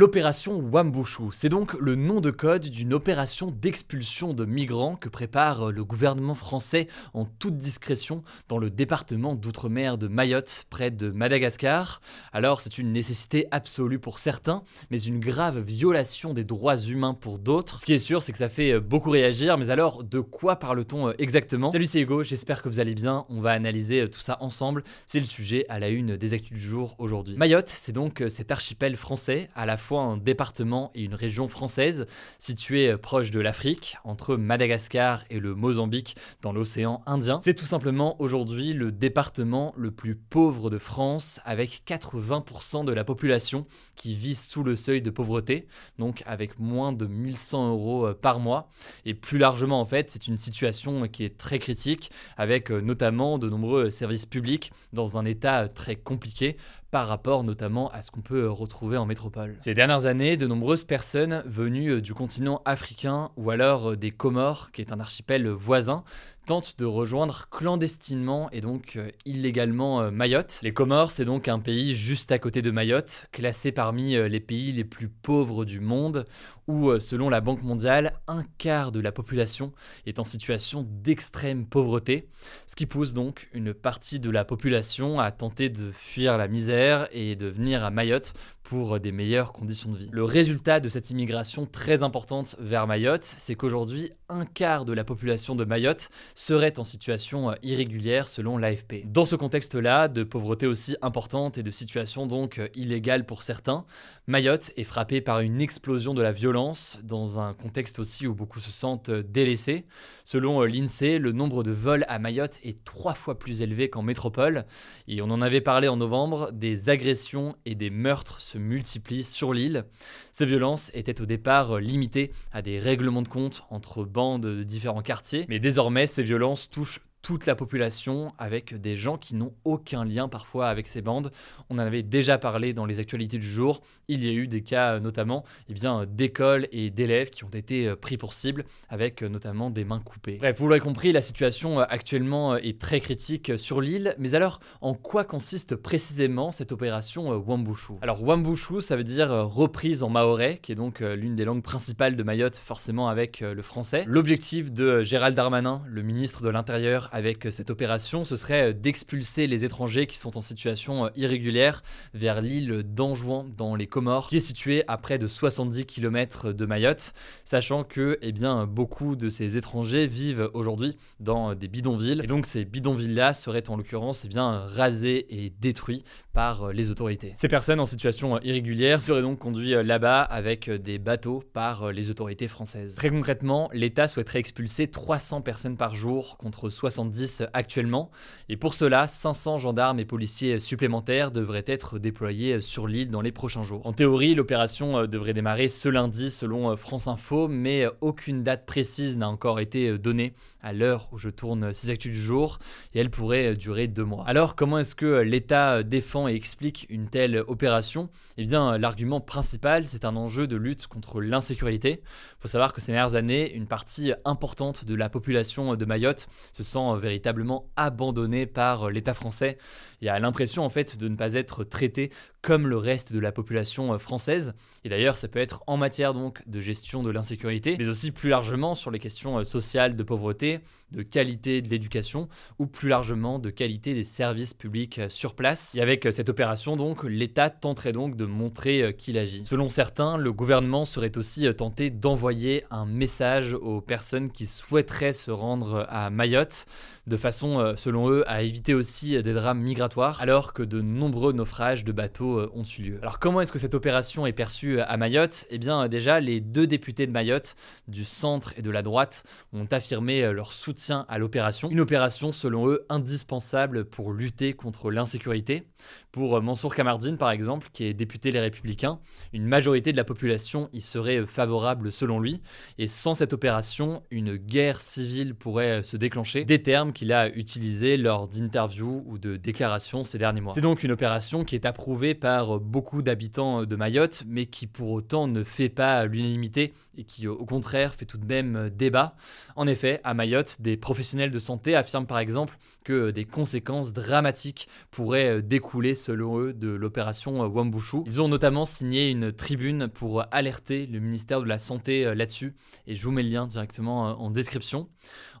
L'opération Wambushu, c'est donc le nom de code d'une opération d'expulsion de migrants que prépare le gouvernement français en toute discrétion dans le département d'outre-mer de Mayotte, près de Madagascar. Alors c'est une nécessité absolue pour certains, mais une grave violation des droits humains pour d'autres. Ce qui est sûr, c'est que ça fait beaucoup réagir, mais alors de quoi parle-t-on exactement? Salut c'est Hugo, j'espère que vous allez bien, on va analyser tout ça ensemble, c'est le sujet à la une des actus du jour aujourd'hui. Mayotte, c'est donc cet archipel français à la fois un département et une région française située proche de l'Afrique, entre Madagascar et le Mozambique dans l'océan Indien. C'est tout simplement aujourd'hui le département le plus pauvre de France, avec 80% de la population qui vit sous le seuil de pauvreté, donc avec moins de 1100 euros par mois. Et plus largement, en fait, c'est une situation qui est très critique, avec notamment de nombreux services publics dans un état très compliqué par rapport notamment à ce qu'on peut retrouver en métropole. Ces dernières années, de nombreuses personnes venues du continent africain ou alors des Comores, qui est un archipel voisin, tentent de rejoindre clandestinement et donc euh, illégalement euh, Mayotte. Les Comores, c'est donc un pays juste à côté de Mayotte, classé parmi euh, les pays les plus pauvres du monde, où, selon la Banque mondiale, un quart de la population est en situation d'extrême pauvreté, ce qui pousse donc une partie de la population à tenter de fuir la misère et de venir à Mayotte pour des meilleures conditions de vie. Le résultat de cette immigration très importante vers Mayotte, c'est qu'aujourd'hui, un quart de la population de Mayotte serait en situation irrégulière selon l'AFP. Dans ce contexte-là, de pauvreté aussi importante et de situation donc illégale pour certains, Mayotte est frappée par une explosion de la violence dans un contexte aussi où beaucoup se sentent délaissés. Selon l'INSEE, le nombre de vols à Mayotte est trois fois plus élevé qu'en métropole et on en avait parlé en novembre, des agressions et des meurtres se multiplient sur l'île. Ces violences étaient au départ limitées à des règlements de compte entre bandes de différents quartiers, mais désormais ces violences touchent toute la population avec des gens qui n'ont aucun lien parfois avec ces bandes. On en avait déjà parlé dans les actualités du jour. Il y a eu des cas euh, notamment eh bien, d'écoles et d'élèves qui ont été euh, pris pour cible avec euh, notamment des mains coupées. Bref, vous l'aurez compris, la situation actuellement est très critique sur l'île. Mais alors, en quoi consiste précisément cette opération Wambushu? Alors Wambushu, ça veut dire reprise en maorais, qui est donc l'une des langues principales de Mayotte, forcément avec le français. L'objectif de Gérald Darmanin, le ministre de l'Intérieur, avec cette opération, ce serait d'expulser les étrangers qui sont en situation euh, irrégulière vers l'île d'Anjouan dans les Comores, qui est située à près de 70 km de Mayotte, sachant que eh bien, beaucoup de ces étrangers vivent aujourd'hui dans des bidonvilles. Et donc ces bidonvilles-là seraient en l'occurrence eh bien, rasés et détruits par les autorités. Ces personnes en situation irrégulière seraient donc conduites là-bas avec des bateaux par les autorités françaises. Très concrètement, l'État souhaiterait expulser 300 personnes par jour contre 60 actuellement. Et pour cela, 500 gendarmes et policiers supplémentaires devraient être déployés sur l'île dans les prochains jours. En théorie, l'opération euh, devrait démarrer ce lundi selon euh, France Info, mais euh, aucune date précise n'a encore été donnée à l'heure où je tourne ces actus du jour, et elle pourrait durer deux mois. Alors, comment est-ce que l'État défend et explique une telle opération? Eh bien, l'argument principal, c'est un enjeu de lutte contre l'insécurité. Il faut savoir que ces dernières années, une partie importante de la population de Mayotte se sent véritablement abandonné par euh, l'État français. Il a l'impression en fait de ne pas être traité comme le reste de la population euh, française. Et d'ailleurs, ça peut être en matière donc de gestion de l'insécurité, mais aussi plus largement sur les questions euh, sociales de pauvreté, de qualité de l'éducation ou plus largement de qualité des services publics sur place. Et avec cette opération donc, l'État tenterait donc de montrer qu'il agit. Selon certains, le gouvernement serait aussi tenté d'envoyer un message aux personnes qui souhaiteraient se rendre à Mayotte de façon, selon eux, à éviter aussi des drames migratoires, alors que de nombreux naufrages de bateaux ont eu lieu. Alors comment est-ce que cette opération est perçue à Mayotte? Eh bien déjà, les deux députés de Mayotte, du centre et de la droite, ont affirmé leur soutien à l'opération. Une opération, selon eux, indispensable pour lutter contre l'insécurité. Pour Mansour Kamardine, par exemple, qui est député Les Républicains, une majorité de la population y serait favorable selon lui. Et sans cette opération, une guerre civile pourrait se déclencher. Des termes qu'il a utilisés lors d'interviews ou de déclarations ces derniers mois. C'est donc une opération qui est approuvée par beaucoup d'habitants de Mayotte, mais qui pour autant ne fait pas l'unanimité et qui au contraire fait tout de même débat. En effet, à Mayotte, des professionnels de santé affirment par exemple que des conséquences dramatiques pourraient découler selon eux de l'opération Wambushu. Ils ont notamment signé une tribune pour alerter le ministère de la Santé là-dessus et je vous mets le lien directement en description.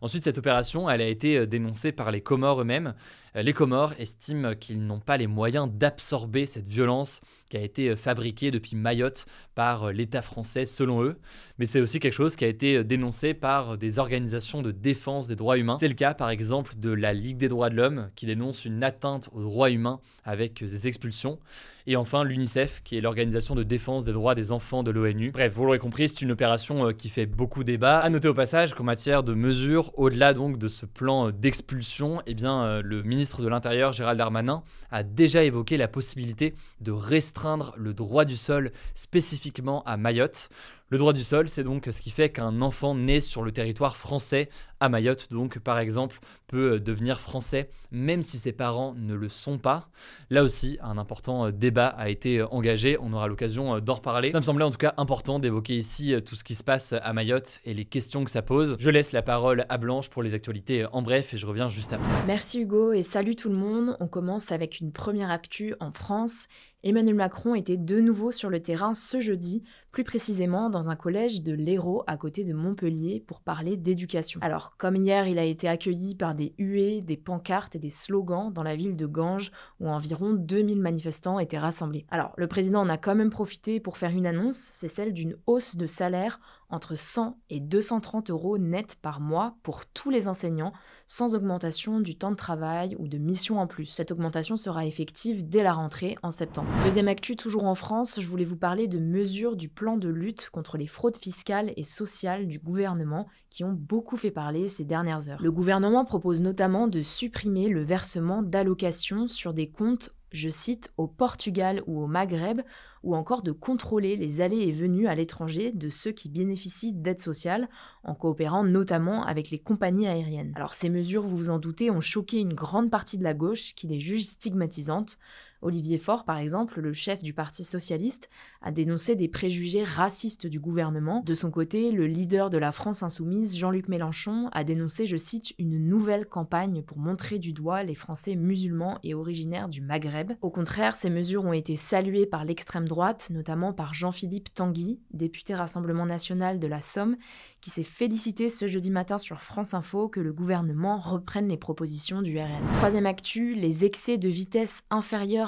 Ensuite, cette opération, elle a été euh, dénoncée par les Comores eux-mêmes. Euh, les Comores estiment qu'ils n'ont pas les moyens d'absorber cette violence qui a été euh, fabriquée depuis Mayotte par l'État français, selon eux. Mais c'est aussi quelque chose qui a été dénoncé par des organisations de défense des droits humains. C'est le cas, par exemple, de la Ligue des droits de l'homme, qui dénonce une atteinte aux droits humains avec des expulsions. Et enfin, l'UNICEF, qui est l'organisation de défense des droits des enfants de l'ONU. Bref, vous l'aurez compris, c'est une opération qui fait beaucoup débat. À noter au passage qu'en matière de mesures au-delà donc de ce plan d'expulsion, eh euh, le ministre de l'Intérieur, Gérald Darmanin, a déjà évoqué la possibilité de restreindre le droit du sol spécifiquement à Mayotte. Le droit du sol, c'est donc ce qui fait qu'un enfant né sur le territoire français à Mayotte, donc par exemple, peut euh, devenir français même si ses parents ne le sont pas. Là aussi, un important euh, débat a été euh, engagé, on aura l'occasion d'en reparler. Ça me semblait en tout cas important d'évoquer ici tout ce qui se passe à Mayotte et les questions que ça pose. Je laisse la parole à Blanche pour les actualités en bref et je reviens juste après. Merci Hugo et salut tout le monde. On commence avec une première actu en France Emmanuel Macron était de nouveau sur le terrain ce jeudi, plus précisément dans un collège de l'Hérault à côté de Montpellier pour parler d'éducation. Alors, comme hier, il a été accueilli par des huées, des pancartes et des slogans dans la ville de Ganges où environ 2000 manifestants étaient rassemblés. Alors, le président en a quand même profité pour faire une annonce, c'est celle d'une hausse de salaire entre 100 et 230 euros net par mois pour tous les enseignants, sans augmentation du temps de travail ou de mission en plus. Cette augmentation sera effective dès la rentrée en septembre. Deuxième actu, toujours en France, je voulais vous parler de mesures du plan de lutte contre les fraudes fiscales et sociales du gouvernement qui ont beaucoup fait parler ces dernières heures. Le gouvernement propose notamment de supprimer le versement d'allocations sur des comptes je cite, au Portugal ou au Maghreb, ou encore de contrôler les allées et venues à l'étranger de ceux qui bénéficient d'aide sociale, en coopérant notamment avec les compagnies aériennes. Alors ces mesures, vous vous en doutez, ont choqué une grande partie de la gauche qui les juge stigmatisantes. Olivier Faure, par exemple, le chef du Parti socialiste, a dénoncé des préjugés racistes du gouvernement. De son côté, le leader de la France insoumise, Jean-Luc Mélenchon, a dénoncé, je cite, une nouvelle campagne pour montrer du doigt les Français musulmans et originaires du Maghreb. Au contraire, ces mesures ont été saluées par l'extrême droite, notamment par Jean-Philippe Tanguy, député Rassemblement national de la Somme, qui s'est félicité ce jeudi matin sur France Info que le gouvernement reprenne les propositions du RN. Troisième actu, les excès de vitesse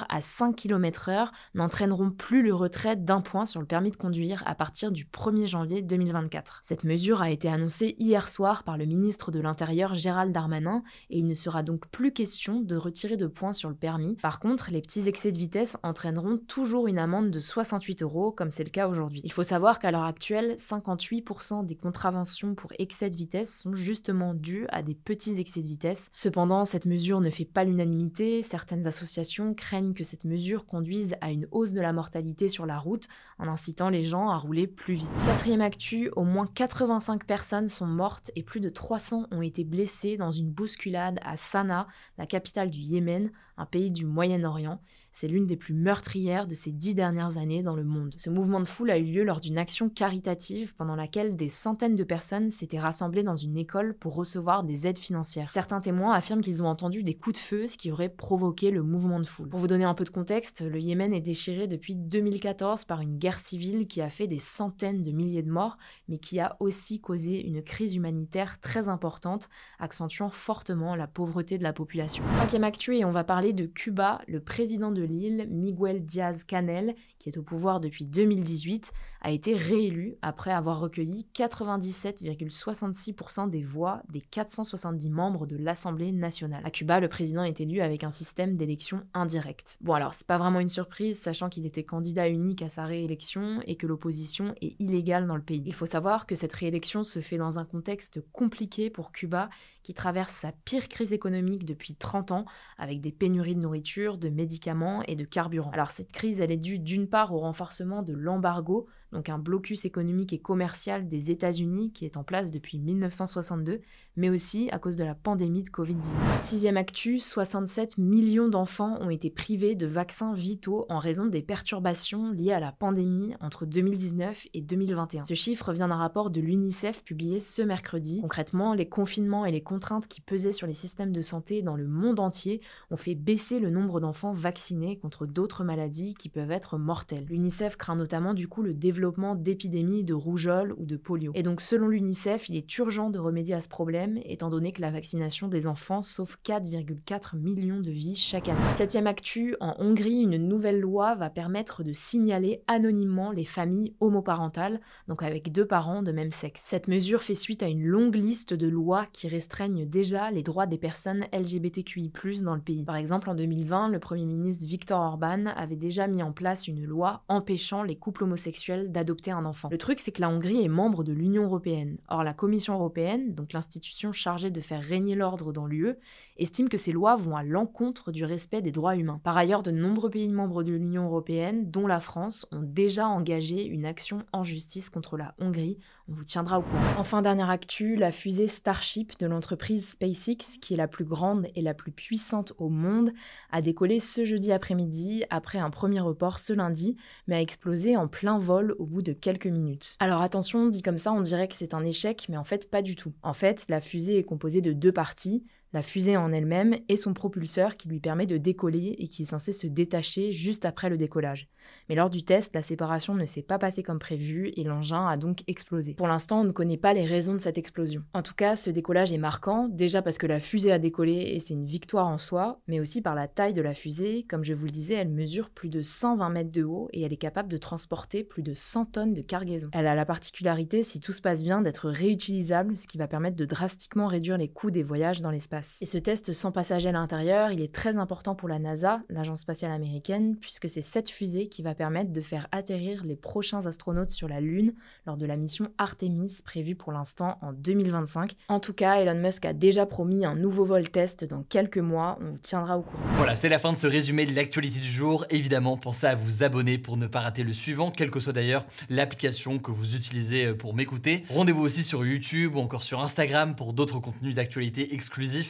à 5 km/h n'entraîneront plus le retrait d'un point sur le permis de conduire à partir du 1er janvier 2024. Cette mesure a été annoncée hier soir par le ministre de l'Intérieur Gérald Darmanin et il ne sera donc plus question de retirer de points sur le permis. Par contre, les petits excès de vitesse entraîneront toujours une amende de 68 euros comme c'est le cas aujourd'hui. Il faut savoir qu'à l'heure actuelle, 58% des contraventions pour excès de vitesse sont justement dues à des petits excès de vitesse. Cependant, cette mesure ne fait pas l'unanimité. Certaines associations craignent que cette mesure conduise à une hausse de la mortalité sur la route en incitant les gens à rouler plus vite. Quatrième actu, au moins 85 personnes sont mortes et plus de 300 ont été blessées dans une bousculade à Sanaa, la capitale du Yémen, un pays du Moyen-Orient. C'est l'une des plus meurtrières de ces dix dernières années dans le monde. Ce mouvement de foule a eu lieu lors d'une action caritative pendant laquelle des centaines de personnes s'étaient rassemblées dans une école pour recevoir des aides financières. Certains témoins affirment qu'ils ont entendu des coups de feu, ce qui aurait provoqué le mouvement de foule. Pour vous donner un peu de contexte, le Yémen est déchiré depuis 2014 par une guerre civile qui a fait des centaines de milliers de morts, mais qui a aussi causé une crise humanitaire très importante, accentuant fortement la pauvreté de la population. Cinquième actu, on va parler de Cuba. Le président de de Miguel Diaz-Canel, qui est au pouvoir depuis 2018, a été réélu après avoir recueilli 97,66% des voix des 470 membres de l'Assemblée nationale. À Cuba, le président est élu avec un système d'élection indirecte. Bon alors, c'est pas vraiment une surprise, sachant qu'il était candidat unique à sa réélection et que l'opposition est illégale dans le pays. Il faut savoir que cette réélection se fait dans un contexte compliqué pour Cuba, qui traverse sa pire crise économique depuis 30 ans, avec des pénuries de nourriture, de médicaments et de carburant. Alors cette crise, elle est due d'une part au renforcement de l'embargo donc un blocus économique et commercial des États-Unis qui est en place depuis 1962, mais aussi à cause de la pandémie de Covid-19. Sixième actu, 67 millions d'enfants ont été privés de vaccins vitaux en raison des perturbations liées à la pandémie entre 2019 et 2021. Ce chiffre vient d'un rapport de l'UNICEF publié ce mercredi. Concrètement, les confinements et les contraintes qui pesaient sur les systèmes de santé dans le monde entier ont fait baisser le nombre d'enfants vaccinés contre d'autres maladies qui peuvent être mortelles. L'UNICEF craint notamment du coup le développement d'épidémies de rougeole ou de polio. Et donc selon l'UNICEF, il est urgent de remédier à ce problème, étant donné que la vaccination des enfants sauve 4,4 millions de vies chaque année. Septième actu, en Hongrie, une nouvelle loi va permettre de signaler anonymement les familles homoparentales, donc avec deux parents de même sexe. Cette mesure fait suite à une longue liste de lois qui restreignent déjà les droits des personnes LGBTQI+, dans le pays. Par exemple, en 2020, le Premier ministre Viktor Orban avait déjà mis en place une loi empêchant les couples homosexuels d'adopter un enfant. Le truc, c'est que la Hongrie est membre de l'Union européenne. Or, la Commission européenne, donc l'institution chargée de faire régner l'ordre dans l'UE, estime que ces lois vont à l'encontre du respect des droits humains. Par ailleurs, de nombreux pays membres de l'Union européenne, dont la France, ont déjà engagé une action en justice contre la Hongrie. On vous tiendra au courant. Enfin, dernière actu, la fusée Starship de l'entreprise SpaceX, qui est la plus grande et la plus puissante au monde, a décollé ce jeudi après-midi après un premier report ce lundi, mais a explosé en plein vol au bout de quelques minutes. Alors attention, dit comme ça, on dirait que c'est un échec, mais en fait pas du tout. En fait, la fusée est composée de deux parties, la fusée en elle-même et son propulseur qui lui permet de décoller et qui est censé se détacher juste après le décollage. Mais lors du test, la séparation ne s'est pas passée comme prévu et l'engin a donc explosé. Pour l'instant, on ne connaît pas les raisons de cette explosion. En tout cas, ce décollage est marquant, déjà parce que la fusée a décollé et c'est une victoire en soi, mais aussi par la taille de la fusée. Comme je vous le disais, elle mesure plus de 120 mètres de haut et elle est capable de transporter plus de 100 tonnes de cargaison. Elle a la particularité, si tout se passe bien, d'être réutilisable, ce qui va permettre de drastiquement réduire les coûts des voyages dans l'espace. Et ce test sans passager à l'intérieur, il est très important pour la NASA, l'agence spatiale américaine, puisque c'est cette fusée qui va permettre de faire atterrir les prochains astronautes sur la Lune lors de la mission Artemis prévue pour l'instant en 2025. En tout cas, Elon Musk a déjà promis un nouveau vol test dans quelques mois, on tiendra au courant. Voilà, c'est la fin de ce résumé de l'actualité du jour. Évidemment, pensez à vous abonner pour ne pas rater le suivant, quelle que soit d'ailleurs l'application que vous utilisez pour m'écouter. Rendez-vous aussi sur YouTube ou encore sur Instagram pour d'autres contenus d'actualité exclusifs.